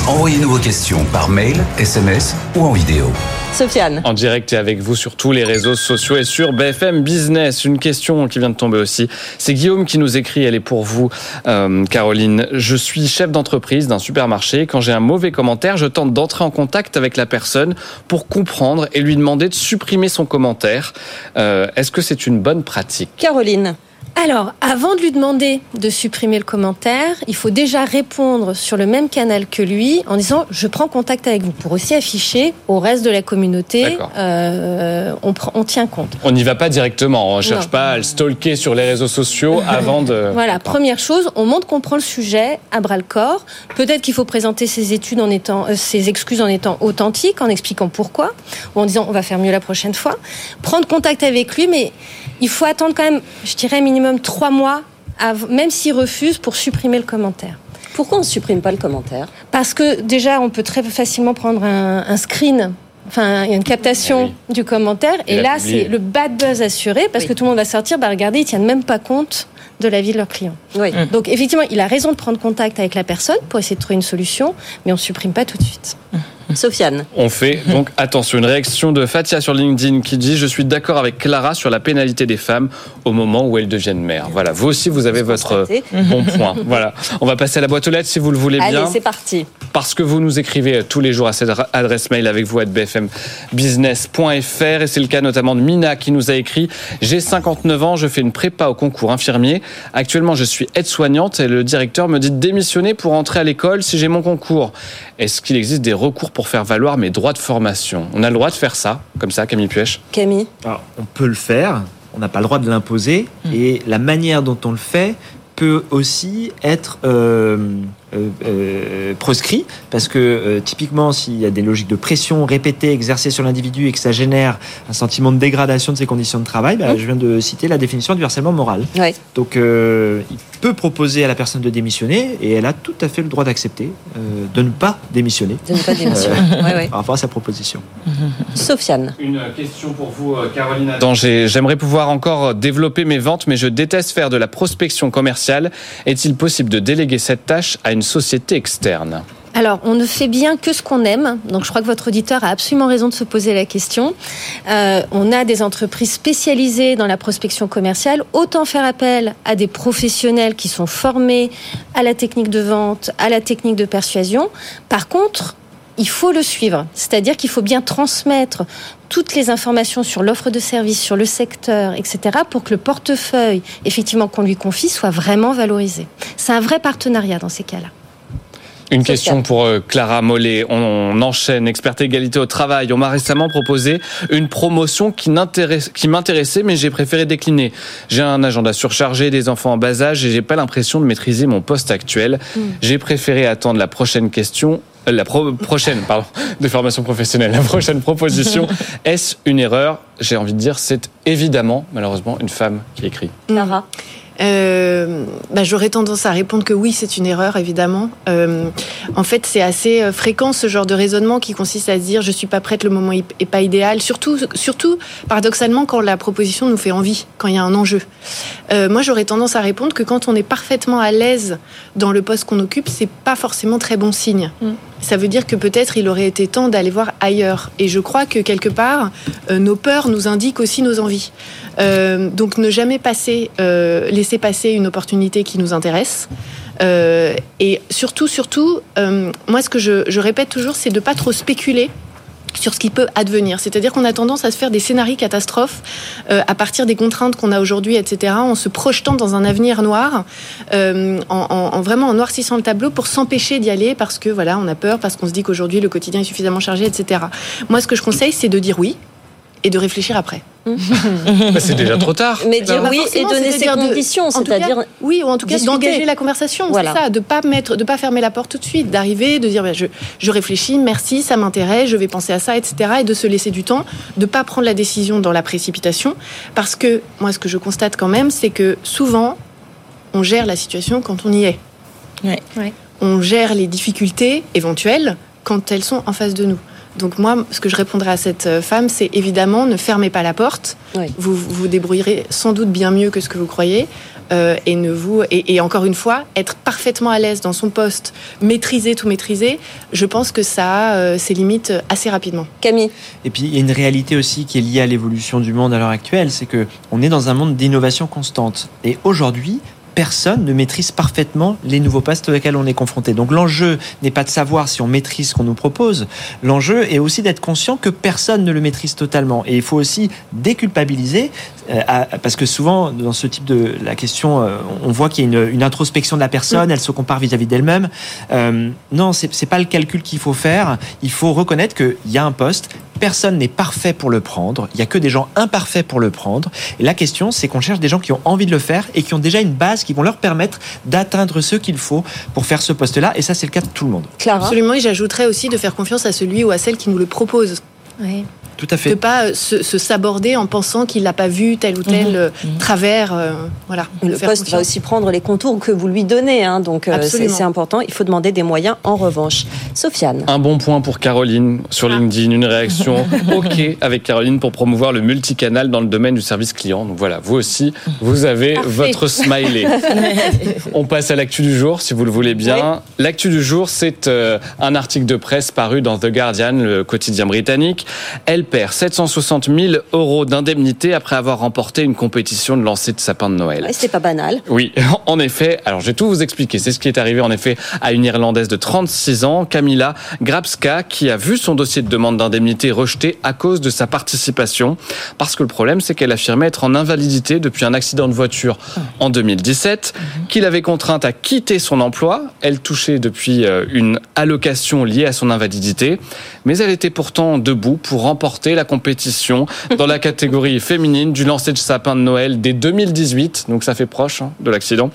Envoyez-nous vos questions par mail, SMS ou en vidéo. Sofiane. En direct et avec vous sur tous les réseaux sociaux et sur BFM Business. Une question qui vient de tomber aussi. C'est Guillaume qui nous écrit, elle est pour vous, euh, Caroline. Je suis chef d'entreprise d'un supermarché. Quand j'ai un mauvais commentaire, je tente d'entrer en contact avec la personne pour comprendre et lui demander de supprimer son commentaire. Euh, Est-ce que c'est une bonne pratique? Caroline. Alors, avant de lui demander de supprimer le commentaire, il faut déjà répondre sur le même canal que lui en disant je prends contact avec vous pour aussi afficher au reste de la communauté euh, on, on, tient compte. On n'y va pas directement, on ne cherche pas à le stalker sur les réseaux sociaux [laughs] avant de. Voilà, première chose, on montre qu'on prend le sujet à bras le corps. Peut-être qu'il faut présenter ses études en étant, euh, ses excuses en étant authentiques, en expliquant pourquoi, ou en disant on va faire mieux la prochaine fois. Prendre contact avec lui, mais il faut attendre quand même, je dirais minimum trois mois, même s'il refuse, pour supprimer le commentaire. Pourquoi on ne supprime pas le commentaire? Parce que déjà, on peut très facilement prendre un, un screen enfin une captation oui. du commentaire et, et là c'est le bad buzz assuré parce oui. que tout le monde va sortir bah regardez ils tiennent même pas compte de la vie de leurs clients. Oui. Mmh. Donc effectivement, il a raison de prendre contact avec la personne pour essayer de trouver une solution, mais on supprime pas tout de suite. Mmh. Sofiane. On fait donc attention. Une réaction de Fatia sur LinkedIn qui dit Je suis d'accord avec Clara sur la pénalité des femmes au moment où elles deviennent mères. Voilà, vous aussi, vous avez votre bon point. [laughs] Voilà. On va passer à la boîte aux lettres si vous le voulez bien. Allez, c'est parti. Parce que vous nous écrivez tous les jours à cette adresse mail avec vous à bfmbusiness.fr et c'est le cas notamment de Mina qui nous a écrit J'ai 59 ans, je fais une prépa au concours infirmier. Actuellement, je suis aide-soignante et le directeur me dit de démissionner pour entrer à l'école si j'ai mon concours. Est-ce qu'il existe des recours pour faire valoir mes droits de formation On a le droit de faire ça, comme ça, Camille Puech Camille Alors, On peut le faire, on n'a pas le droit de l'imposer, mmh. et la manière dont on le fait peut aussi être euh, euh, euh, proscrit parce que euh, typiquement s'il y a des logiques de pression répétées exercées sur l'individu et que ça génère un sentiment de dégradation de ses conditions de travail, bah, mmh. je viens de citer la définition du harcèlement moral. Ouais. Donc il peut proposer à la personne de démissionner et elle a tout à fait le droit d'accepter de ne pas démissionner. De ne pas démissionner. ouais, ouais. Par rapport à sa proposition. Sofiane. Une question pour vous, Caroline. J'aimerais pouvoir encore développer mes ventes, mais je déteste faire de la prospection commerciale. Est-il possible de déléguer cette tâche à une société externe? Alors, on ne fait bien que ce qu'on aime. Donc, je crois que votre auditeur a absolument raison de se poser la question. Euh, on a des entreprises spécialisées dans la prospection commerciale. Autant faire appel à des professionnels qui sont formés à la technique de vente, à la technique de persuasion. Par contre, il faut le suivre. C'est-à-dire qu'il faut bien transmettre toutes les informations sur l'offre de service, sur le secteur, etc., pour que le portefeuille, effectivement, qu'on lui confie, soit vraiment valorisé. C'est un vrai partenariat dans ces cas-là. Une question pour Clara Mollet. On enchaîne, experte égalité au travail. On m'a récemment proposé une promotion qui m'intéressait, mais j'ai préféré décliner. J'ai un agenda surchargé, des enfants en bas âge et j'ai pas l'impression de maîtriser mon poste actuel. Mm. J'ai préféré attendre la prochaine question la pro prochaine [laughs] pardon, de formation professionnelle, la prochaine proposition. [laughs] Est-ce une erreur? J'ai envie de dire, c'est évidemment, malheureusement, une femme qui écrit. Lara euh, bah, J'aurais tendance à répondre que oui, c'est une erreur, évidemment. Euh, en fait, c'est assez fréquent ce genre de raisonnement qui consiste à se dire je suis pas prête, le moment est pas idéal. Surtout, surtout paradoxalement, quand la proposition nous fait envie, quand il y a un enjeu. Euh, moi, j'aurais tendance à répondre que quand on est parfaitement à l'aise dans le poste qu'on occupe, c'est pas forcément très bon signe. Mm. Ça veut dire que peut-être il aurait été temps d'aller voir ailleurs. Et je crois que quelque part, euh, nos peurs nous indiquent aussi nos envies. Euh, donc ne jamais passer, euh, laisser passer une opportunité qui nous intéresse. et surtout, surtout, moi, ce que je, répète toujours, c'est de pas trop spéculer sur ce qui peut advenir. C'est-à-dire qu'on a tendance à se faire des scénarios catastrophes euh, à partir des contraintes qu'on a aujourd'hui, etc., en se projetant dans un avenir noir, euh, en, en, vraiment en noircissant le tableau pour s'empêcher d'y aller parce que voilà, on a peur, parce qu'on se dit qu'aujourd'hui le quotidien est suffisamment chargé, etc. Moi, ce que je conseille, c'est de dire oui et de réfléchir après. [laughs] Bah, c'est déjà trop tard. Mais dire oui et donner ses conditions, c'est-à-dire oui ou en tout cas d'engager la conversation, voilà. c'est ça, de pas mettre, de pas fermer la porte tout de suite, d'arriver, de dire bah, je, je réfléchis, merci, ça m'intéresse, je vais penser à ça, etc. Et de se laisser du temps, de pas prendre la décision dans la précipitation, parce que moi ce que je constate quand même, c'est que souvent on gère la situation quand on y est. Ouais. Ouais. On gère les difficultés éventuelles quand elles sont en face de nous. Donc moi, ce que je répondrai à cette euh, femme, c'est évidemment ne fermez pas la porte. Oui. Vous vous débrouillerez sans doute bien mieux que ce que vous croyez. Euh, et ne vous et, et, encore une fois, être parfaitement à l'aise dans son poste, maîtriser tout maîtriser, je pense que ça a euh, ses limites assez rapidement. Camille. Et puis il y a une réalité aussi qui est liée à l'évolution du monde à l'heure actuelle, c'est que on est dans un monde d'innovation constante. Et aujourd'hui, personne ne maîtrise parfaitement les nouveaux postes auxquels on est confronté. Donc l'enjeu n'est pas de savoir si on maîtrise ce qu'on nous propose, l'enjeu est aussi d'être conscient que personne ne le maîtrise totalement. Et il faut aussi déculpabiliser, euh, parce que souvent dans ce type de la question, euh, on voit qu'il y a une, une, introspection de la personne, elle se compare vis-à-vis d'elle-même. Euh, non, c'est pas le calcul qu'il faut faire. Il faut reconnaître qu'il y a un poste, personne n'est parfait pour le prendre. Il y a que des gens imparfaits pour le prendre. Et la question, c'est qu'on cherche des gens qui ont envie de le faire et qui ont déjà une base qui vont leur permettre d'atteindre ce qu'il faut pour faire ce poste-là. Et ça, c'est le cas de tout le monde. Clara. Absolument. Et j'ajouterais aussi de faire confiance à celui ou à celle qui nous le propose. Oui. Tout à fait. De pas se, se saborder en pensant qu'il n'a pas vu tel ou tel mmh. travers. Euh, voilà. Le poste confiance. va aussi prendre les contours que vous lui donnez. Hein, donc c'est important. Il faut demander des moyens en revanche. Sofiane. Un bon point pour Caroline sur LinkedIn. Une réaction [laughs] OK avec Caroline pour promouvoir le multicanal dans le domaine du service client. Donc voilà, vous aussi, vous avez Parfait. votre smiley. [laughs] On passe à l'actu du jour, si vous le voulez bien. Oui. L'actu du jour, c'est euh, un article de presse paru dans The Guardian, le quotidien britannique. Elle perd 760 000 euros d'indemnité après avoir remporté une compétition de lancer de sapin de Noël. C'est pas banal. Oui, [laughs] en effet. Alors, je vais tout vous expliquer. C'est ce qui est arrivé, en effet, à une Irlandaise de 36 ans, Camilla Grabska, qui a vu son dossier de demande d'indemnité rejeté à cause de sa participation. Parce que le problème, c'est qu'elle affirmait être en invalidité depuis un accident de voiture en 2017, mmh. qu'il avait contrainte à quitter son emploi. Elle touchait depuis euh, une allocation liée à son invalidité, mais elle était pourtant debout pour remporter la compétition dans la catégorie féminine du lancer de sapin de Noël dès 2018, donc ça fait proche hein, de l'accident,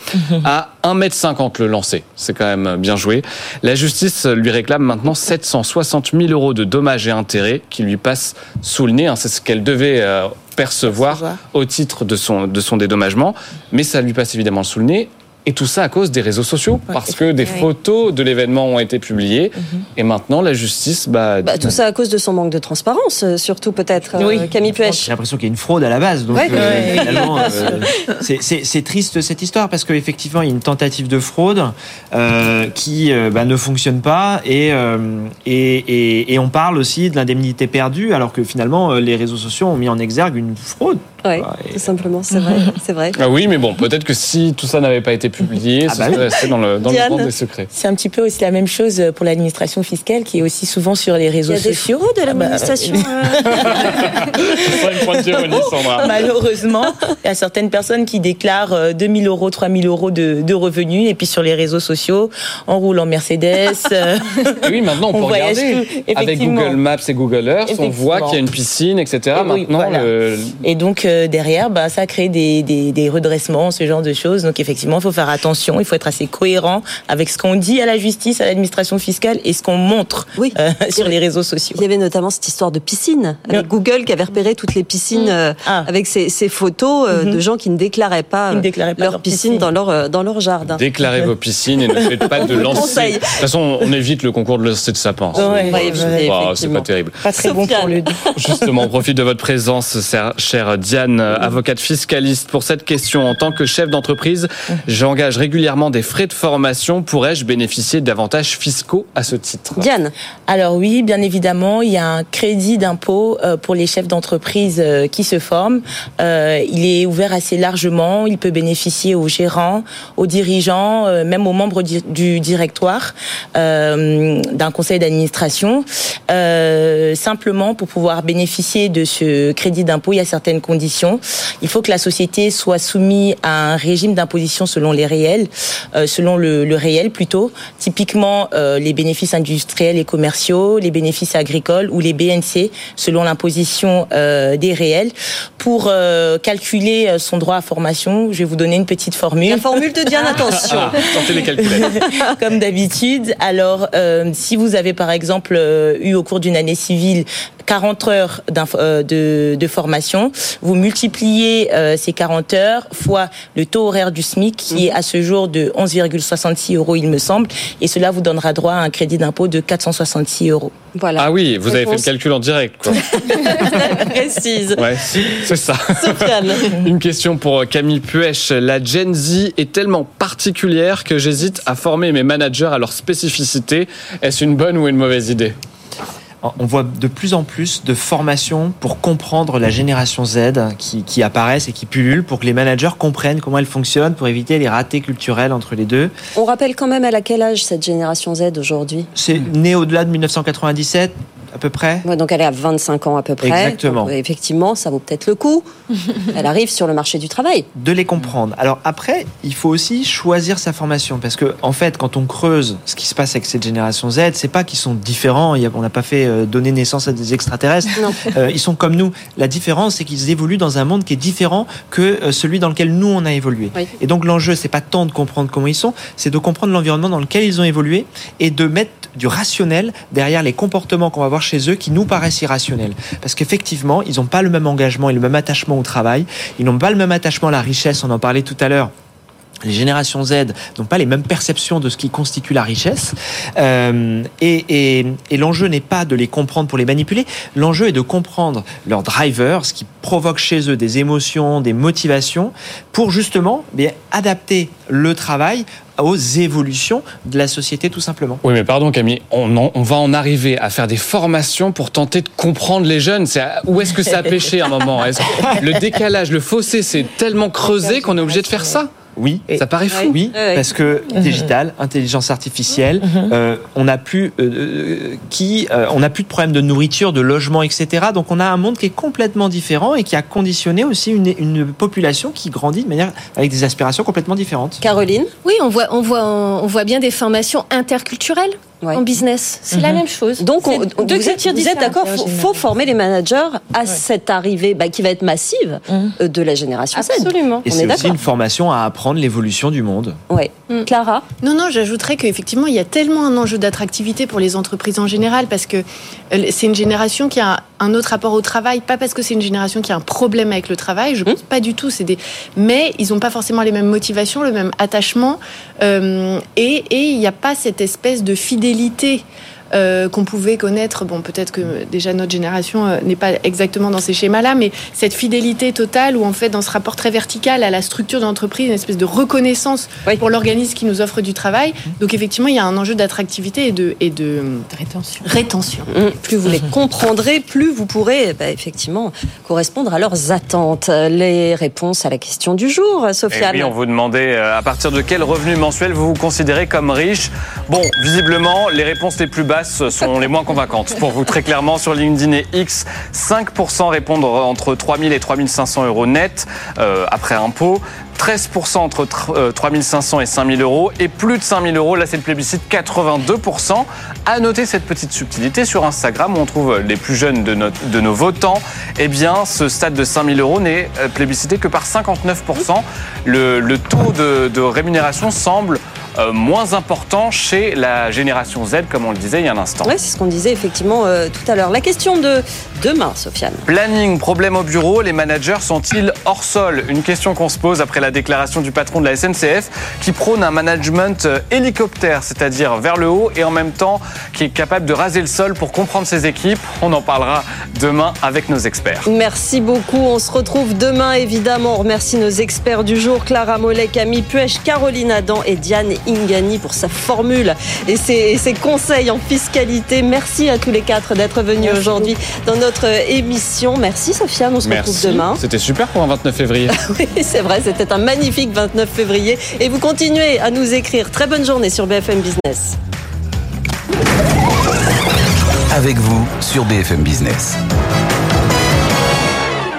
à 1m50 le lancer. C'est quand même bien joué. La justice lui réclame maintenant 760 000 euros de dommages et intérêts qui lui passent sous le nez. Hein. C'est ce qu'elle devait euh, percevoir au titre de son, de son dédommagement, mais ça lui passe évidemment sous le nez. Et tout ça à cause des réseaux sociaux, ouais, parce que des photos de l'événement ont été publiées, mm -hmm. et maintenant la justice... Bah, bah, tout ça à cause de son manque de transparence, surtout peut-être, oui. euh, Camille Puech. J'ai l'impression qu'il y a une fraude à la base, donc ouais, euh, finalement, euh, c'est triste cette histoire, parce qu'effectivement, il y a une tentative de fraude euh, qui bah, ne fonctionne pas, et, et, et, et on parle aussi de l'indemnité perdue, alors que finalement, les réseaux sociaux ont mis en exergue une fraude. Oui, tout simplement, c'est vrai, [laughs] c'est vrai. Ah oui, mais bon, peut-être que si tout ça n'avait pas été publié, ah bah ça serait resté dans le, dans le grand des secrets. C'est un petit peu aussi la même chose pour l'administration fiscale, qui est aussi souvent sur les réseaux sociaux. Il y a des de l'administration. Ah bah, [laughs] d'ironie, Sandra. Malheureusement, il y a certaines personnes qui déclarent 2000 euros, 3000 euros de, de, revenus, et puis sur les réseaux sociaux, on roule en Mercedes. oui, maintenant on, [laughs] on peut regarder. Avec Google Maps et Google Earth, on voit qu'il y a une piscine, etc. Et maintenant, oui, voilà. le... et donc derrière, bah, ça crée des, des, des, redressements, ce genre de choses. Donc effectivement, il faut faire attention, il faut être assez cohérent avec ce qu'on dit à la justice, à l'administration fiscale et ce qu'on montre oui. euh, [laughs] sur les réseaux sociaux. Il y avait notamment cette histoire de piscine, avec oui. Google qui avait repéré toutes les piscines euh, ah. avec ces, ces photos euh, mm -hmm. de gens qui ne déclaraient pas, ne déclaraient pas leur, leur piscine, piscine, dans leur, dans leur jardin. Déclarez vos piscines et ne faites pas de [laughs] lancer. De toute façon, on évite le concours de lancer de sapin. Ouais, ouais, c'est pas terrible. Pas très bon pour le [laughs] Justement, on profite de votre présence, chère Diane. Diane, avocate fiscaliste. Pour cette question, en tant que chef d'entreprise, j'engage régulièrement des frais de formation. Pourrais-je bénéficier d'avantages fiscaux à ce titre? Diane Alors oui, bien évidemment, il y a un crédit d'impôt euh, pour les chefs d'entreprise euh, qui se forment. Euh, il est ouvert assez largement. Il peut bénéficier aux gérants, aux dirigeants, même aux membres du directoire d'un conseil d'administration. simplement, pour pouvoir bénéficier de ce crédit d'impôt, il y a certaines conditions. Il faut que la société soit soumise à un régime d'imposition selon les réels, selon le, le, réel plutôt. Typiquement, les bénéfices industriels et commerciaux, les bénéfices agricoles ou les BNC selon l'imposition euh, des réels. Pour euh, calculer euh, son droit à formation, je vais vous donner une petite formule. La formule de Diane, attention. Ah, les [laughs] Comme d'habitude. Alors, si vous avez par exemple eu au cours d'une année civile 40 heures de, de, formation, vous multipliez ces 40 heures fois le taux horaire du SMIC qui est à ce jour de 11,66 euros, il me semble, et cela vous donnera droit à un crédit d'impôt de 466 euros. Voilà. Ah oui, vous avez fait le calcul en direct. Quoi. [laughs] Précise. Ouais, c'est ça. Une question pour Camille Puech. La Gen Z est tellement particulière que j'hésite à former mes managers à leur spécificité. Est-ce une bonne ou une mauvaise idée? On voit de plus en plus de formations pour comprendre la génération Z qui, qui, apparaissent et qui pullulent pour que les managers comprennent comment elle fonctionne pour éviter les ratés culturels entre les deux. On rappelle quand même à quel âge cette génération Z aujourd'hui? C'est né au-delà de 1997 à peu près. donc elle est à 25 ans à peu près. Exactement. effectivement, ça vaut peut-être le coup. [laughs] elle arrive sur le marché du travail. De les comprendre. Alors après, il faut aussi choisir sa formation parce que en fait, quand on creuse ce qui se passe avec cette génération Z, c'est pas qu'ils sont différents. On n'a pas fait euh, donner naissance à des extraterrestres. [laughs] Euh, ils sont comme nous. La différence, c'est qu'ils évoluent dans un monde qui est différent que euh, celui dans lequel nous on a évolué. Et donc l'enjeu, c'est pas tant de comprendre comment ils sont, c'est de comprendre l'environnement dans lequel ils ont évolué et de mettre du rationnel derrière les comportements qu'on va voir chez eux qui nous paraissent irrationnels. Parce qu'effectivement, ils n'ont pas le même engagement et le même attachement au travail, ils n'ont pas le même attachement à la richesse, on en parlait tout à l'heure les générations Z n'ont pas les mêmes perceptions de ce qui constitue la richesse. Euh, et, et, l'enjeu n'est pas de les comprendre pour les manipuler, l'enjeu est de comprendre leurs drivers, ce qui provoque chez eux des émotions, des motivations, pour justement bien, adapter le travail aux évolutions de la société tout simplement. Oui mais pardon Camille, on, va en arriver à faire des formations pour tenter de comprendre les jeunes. Où est-ce que ça a pêché à un moment? Le décalage, le fossé c'est tellement creusé qu'on est obligé de faire ça? Oui. Ça paraît fou. Oui, parce que [laughs] digital, intelligence artificielle, [laughs] mhm. euh, on n'a plus euh, euh, qui, on n'a plus de problème de nourriture, de logement, etc. Donc on a un monde qui est complètement différent et qui a conditionné aussi une, une population qui grandit de manière avec des aspirations complètement différentes. Caroline? Oui, on voit, on voit, on voit bien des formations interculturelles en business. C'est la mhm. même chose. Donc, on, vous, êtes, d'accord, il faut, former les managers à cette arrivée bah, qui va être massive mhm. euh, de la génération Absolument. Et c'est aussi une formation à apprendre l'évolution du monde. Oui. Mm. Clara Non, non, j'ajouterais qu'effectivement, il y a tellement un enjeu d'attractivité pour les entreprises en général, parce que euh, c'est une génération qui a un autre rapport au travail, pas parce que c'est une génération qui a un problème avec le travail, je mm. pense pas du tout, c'est des... mais ils n'ont pas forcément les mêmes motivations, le même attachement, euh, et il n'y a pas cette espèce de fidélité fidélité euh, qu'on pouvait connaître. Bon, peut-être que déjà notre génération euh, n'est pas exactement dans ces schémas-là, mais cette fidélité totale où en fait dans ce rapport très vertical à la structure de l'entreprise, une espèce de reconnaissance pour l'organisme qui nous offre du travail. Donc effectivement, il y a un enjeu d'attractivité et de, et de, rétention. rétention. Mmh. Plus vous les comprendrez, plus vous pourrez bah, effectivement correspondre à leurs attentes. Les réponses à la question du jour, Sophia. Eh oui, on vous demandait euh, à partir de quel revenu mensuel vous vous considérez comme riche? Bon, visiblement, les réponses les plus basses sont les moins convaincantes. Pour vous, très clairement, sur LinkedIn et X, 5% répondent entre 3000 et 3500 euros net euh, après impôt. 13% entre 3500 euh, et 5000 euros et plus de 5000 euros, là c'est le plébiscite 82%. À noter cette petite subtilité sur Instagram où on trouve les plus jeunes de, de nos votants. Eh bien, ce stade de 5000 euros n'est euh, plébiscité que par 59%. Le, le taux de rémunération semble euh, moins important chez la génération Z, comme on le disait il y a un instant. Oui, c'est ce qu'on disait effectivement euh, tout à l'heure. La question de demain, Sofiane. Planning, problème au bureau, les managers sont-ils hors sol? Une question qu'on se pose après la déclaration du patron de la SNCF qui prône un management euh, hélicoptère, c'est-à-dire vers le haut et en même temps qui est capable de raser le sol pour comprendre ses équipes. On en parlera demain avec nos experts. Merci beaucoup. On se retrouve demain évidemment. On remercie nos experts du jour, Clara Mollet, Camille Puech, Caroline Adam et Diane Ingani pour sa formule et ses, ses conseils en fiscalité. Merci à tous les quatre d'être venus aujourd'hui dans notre émission. Merci Sofiane, on se Merci. retrouve demain. C'était super pour un 29 février. [laughs] Oui, c'est vrai, c'était un magnifique 29 février. Et vous continuez à nous écrire. Très bonne journée sur BFM Business. Avec vous sur BFM Business.